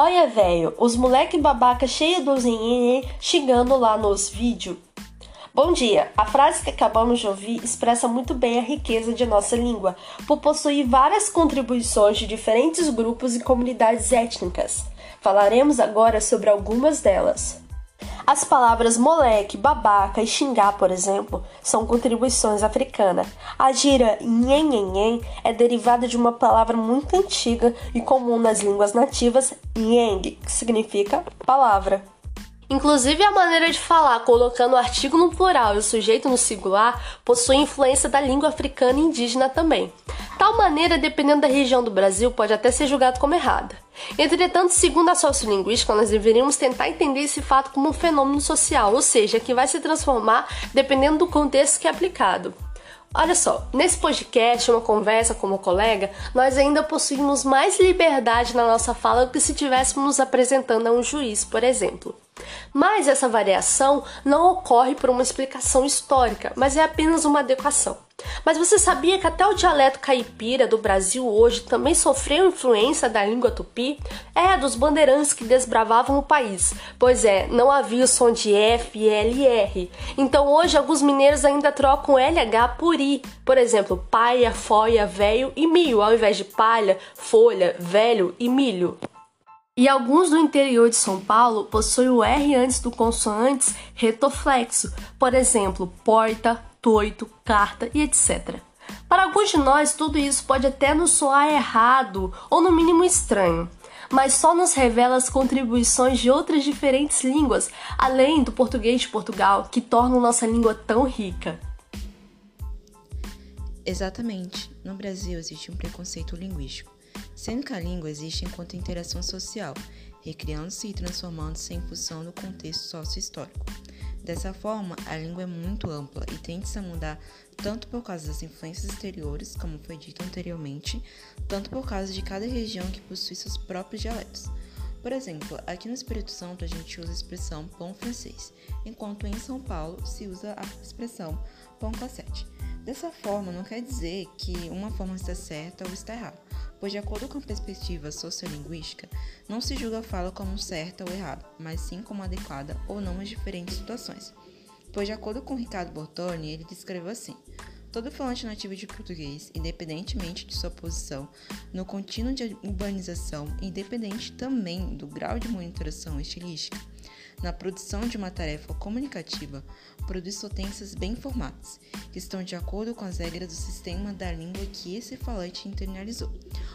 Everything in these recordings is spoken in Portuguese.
Olha, velho, os moleque babaca cheio dos nhenhenhen xingando lá nos vídeos. Bom dia! A frase que acabamos de ouvir expressa muito bem a riqueza de nossa língua, por possuir várias contribuições de diferentes grupos e comunidades étnicas. Falaremos agora sobre algumas delas. As palavras moleque, babaca e xingar, por exemplo, são contribuições africanas. A gira nhenhenhen é derivada de uma palavra muito antiga e comum nas línguas nativas, nheng, que significa palavra. Inclusive, a maneira de falar, colocando o artigo no plural e o sujeito no singular, possui influência da língua africana e indígena também. Tal maneira, dependendo da região do Brasil, pode até ser julgado como errada. Entretanto, segundo a sociolinguística, nós deveríamos tentar entender esse fato como um fenômeno social, ou seja, que vai se transformar dependendo do contexto que é aplicado. Olha só, nesse podcast, uma conversa com uma colega, nós ainda possuímos mais liberdade na nossa fala do que se estivéssemos nos apresentando a um juiz, por exemplo. Mas essa variação não ocorre por uma explicação histórica, mas é apenas uma adequação. Mas você sabia que até o dialeto caipira do Brasil hoje também sofreu influência da língua tupi? É, dos bandeirantes que desbravavam o país. Pois é, não havia o som de F, L e R. Então hoje alguns mineiros ainda trocam LH por I. Por exemplo, paia, foia, velho e milho, ao invés de palha, folha, velho e milho. E alguns do interior de São Paulo possuem o R antes do consoantes retoflexo, por exemplo, porta, toito, carta e etc. Para alguns de nós, tudo isso pode até nos soar errado ou no mínimo estranho, mas só nos revela as contribuições de outras diferentes línguas, além do português de Portugal, que tornam nossa língua tão rica. Exatamente. No Brasil existe um preconceito linguístico sendo que a língua existe enquanto interação social, recriando-se e transformando-se em função do contexto sócio-histórico. Dessa forma, a língua é muito ampla e tende-se a mudar tanto por causa das influências exteriores, como foi dito anteriormente, tanto por causa de cada região que possui seus próprios dialetos. Por exemplo, aqui no Espírito Santo a gente usa a expressão pão francês, enquanto em São Paulo se usa a expressão pão cassete. Dessa forma, não quer dizer que uma forma está certa ou está errada, pois, de acordo com a perspectiva sociolinguística, não se julga a fala como certa ou errada, mas sim como adequada ou não às diferentes situações. Pois, de acordo com Ricardo Bortoni, ele descreveu assim: Todo falante nativo de português, independentemente de sua posição no contínuo de urbanização, independente também do grau de monitoração estilística, na produção de uma tarefa comunicativa, produz sentenças bem formadas, que estão de acordo com as regras do sistema da língua que esse falante internalizou.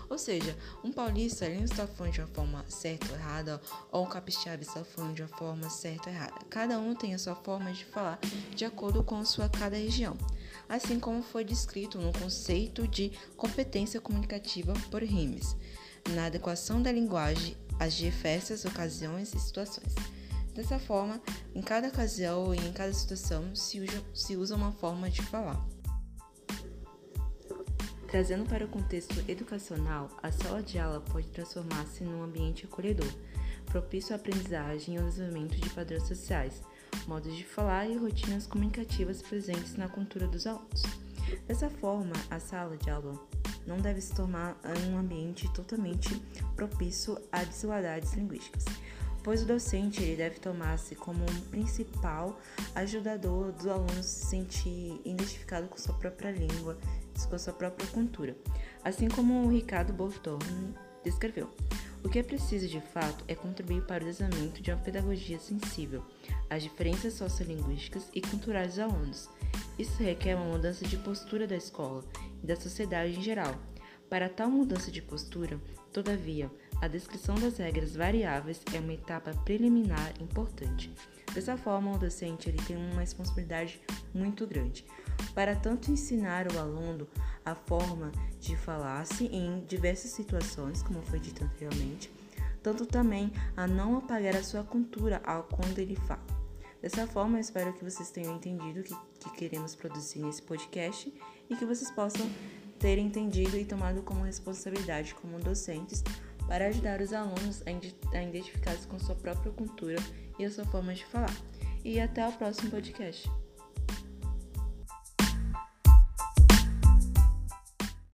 Ou seja, um paulista ele não está falando de uma forma certa ou errada, ou um capixaba está falando de uma forma certa ou errada. Cada um tem a sua forma de falar de acordo com sua cada região, assim como foi descrito no conceito de competência comunicativa por Rimes, na adequação da linguagem às diversas ocasiões e situações. Dessa forma, em cada ocasião e em cada situação se usa, se usa uma forma de falar. Trazendo para o contexto educacional, a sala de aula pode transformar-se num ambiente acolhedor, propício à aprendizagem e ao desenvolvimento de padrões sociais, modos de falar e rotinas comunicativas presentes na cultura dos alunos. Dessa forma, a sala de aula não deve se tornar um ambiente totalmente propício a desigualdades linguísticas, pois o docente ele deve tomar-se como um principal ajudador dos alunos se sentir identificado com sua própria língua, com sua própria cultura, assim como o Ricardo Bortorni descreveu. O que é preciso de fato é contribuir para o desenvolvimento de uma pedagogia sensível às diferenças sociolinguísticas e culturais dos alunos. Isso requer uma mudança de postura da escola e da sociedade em geral. Para tal mudança de postura, todavia, a descrição das regras variáveis é uma etapa preliminar importante. Dessa forma, o docente ele tem uma responsabilidade muito grande para tanto ensinar o aluno a forma de falar-se em diversas situações, como foi dito anteriormente, tanto também a não apagar a sua cultura ao quando ele fala. Dessa forma, eu espero que vocês tenham entendido o que, que queremos produzir nesse podcast e que vocês possam ter entendido e tomado como responsabilidade como docentes para ajudar os alunos a identificar-se com sua própria cultura e a sua forma de falar. E até o próximo podcast.